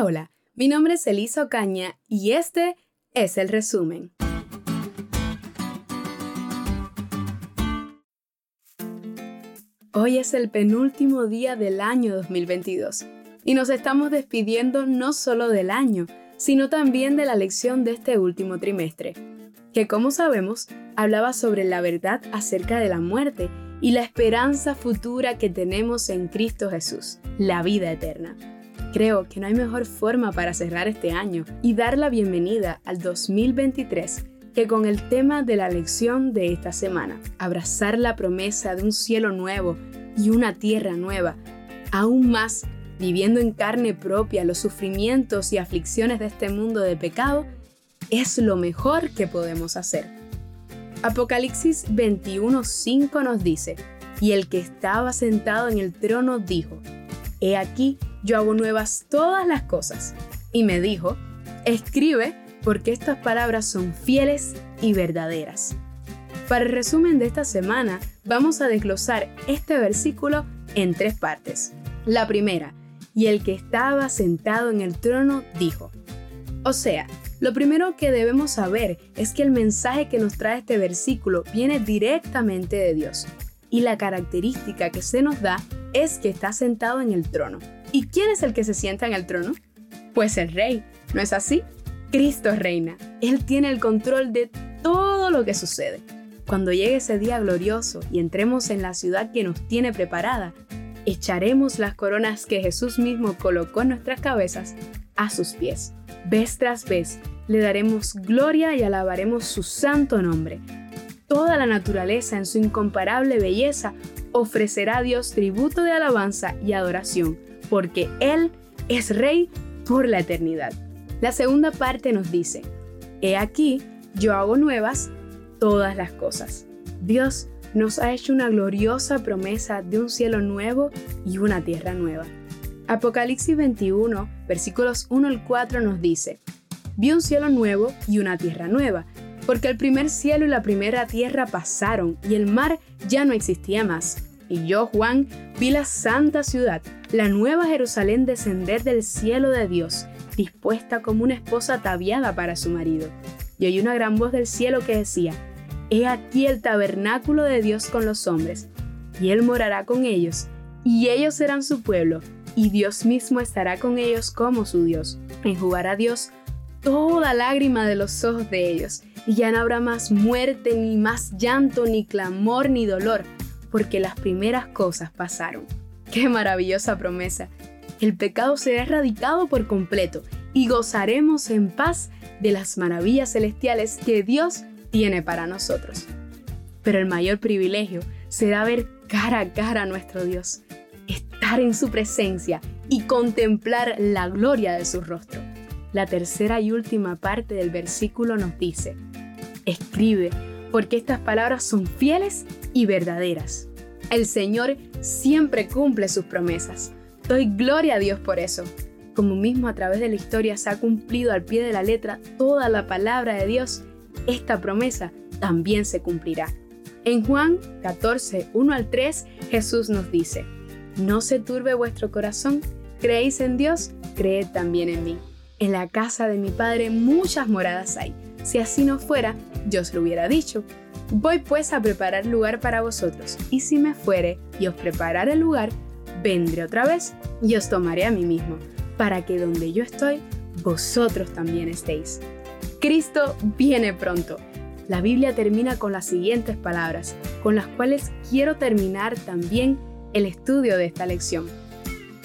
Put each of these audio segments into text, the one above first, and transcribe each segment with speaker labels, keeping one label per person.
Speaker 1: Hola, mi nombre es Elisa Ocaña y este es el resumen. Hoy es el penúltimo día del año 2022 y nos estamos despidiendo no solo del año, sino también de la lección de este último trimestre, que como sabemos hablaba sobre la verdad acerca de la muerte y la esperanza futura que tenemos en Cristo Jesús, la vida eterna. Creo que no hay mejor forma para cerrar este año y dar la bienvenida al 2023 que con el tema de la lección de esta semana, abrazar la promesa de un cielo nuevo y una tierra nueva, aún más viviendo en carne propia los sufrimientos y aflicciones de este mundo de pecado, es lo mejor que podemos hacer. Apocalipsis 21:5 nos dice, y el que estaba sentado en el trono dijo, He aquí, yo hago nuevas todas las cosas. Y me dijo, escribe porque estas palabras son fieles y verdaderas. Para el resumen de esta semana, vamos a desglosar este versículo en tres partes. La primera, y el que estaba sentado en el trono dijo. O sea, lo primero que debemos saber es que el mensaje que nos trae este versículo viene directamente de Dios. Y la característica que se nos da es que está sentado en el trono. ¿Y quién es el que se sienta en el trono? Pues el rey, ¿no es así? Cristo reina. Él tiene el control de todo lo que sucede. Cuando llegue ese día glorioso y entremos en la ciudad que nos tiene preparada, echaremos las coronas que Jesús mismo colocó en nuestras cabezas a sus pies. Vez tras vez le daremos gloria y alabaremos su santo nombre. Toda la naturaleza en su incomparable belleza ofrecerá a Dios tributo de alabanza y adoración, porque Él es Rey por la eternidad. La segunda parte nos dice, He aquí, yo hago nuevas todas las cosas. Dios nos ha hecho una gloriosa promesa de un cielo nuevo y una tierra nueva. Apocalipsis 21, versículos 1 al 4 nos dice, Vi un cielo nuevo y una tierra nueva, porque el primer cielo y la primera tierra pasaron y el mar ya no existía más. Y yo, Juan, vi la santa ciudad, la nueva Jerusalén descender del cielo de Dios, dispuesta como una esposa ataviada para su marido. Y oí una gran voz del cielo que decía, He aquí el tabernáculo de Dios con los hombres, y Él morará con ellos, y ellos serán su pueblo, y Dios mismo estará con ellos como su Dios. Enjugará Dios toda lágrima de los ojos de ellos, y ya no habrá más muerte, ni más llanto, ni clamor, ni dolor, porque las primeras cosas pasaron. ¡Qué maravillosa promesa! El pecado será erradicado por completo y gozaremos en paz de las maravillas celestiales que Dios tiene para nosotros. Pero el mayor privilegio será ver cara a cara a nuestro Dios, estar en su presencia y contemplar la gloria de su rostro. La tercera y última parte del versículo nos dice, escribe, porque estas palabras son fieles y verdaderas. El Señor siempre cumple sus promesas. Doy gloria a Dios por eso. Como mismo a través de la historia se ha cumplido al pie de la letra toda la palabra de Dios, esta promesa también se cumplirá. En Juan 14, 1 al 3, Jesús nos dice, No se turbe vuestro corazón, creéis en Dios, creed también en mí. En la casa de mi Padre muchas moradas hay. Si así no fuera, yo os lo hubiera dicho. Voy pues a preparar lugar para vosotros, y si me fuere y os prepararé el lugar, vendré otra vez y os tomaré a mí mismo, para que donde yo estoy, vosotros también estéis. Cristo viene pronto. La Biblia termina con las siguientes palabras, con las cuales quiero terminar también el estudio de esta lección.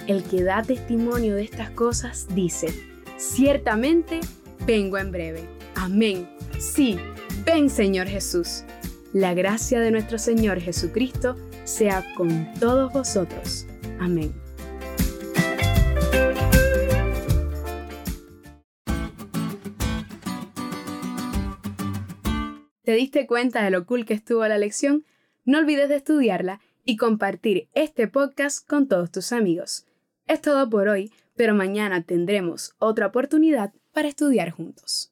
Speaker 1: El que da testimonio de estas cosas dice, ciertamente vengo en breve. Amén. Sí, ven Señor Jesús. La gracia de nuestro Señor Jesucristo sea con todos vosotros. Amén. ¿Te diste cuenta de lo cool que estuvo la lección? No olvides de estudiarla y compartir este podcast con todos tus amigos. Es todo por hoy, pero mañana tendremos otra oportunidad para estudiar juntos.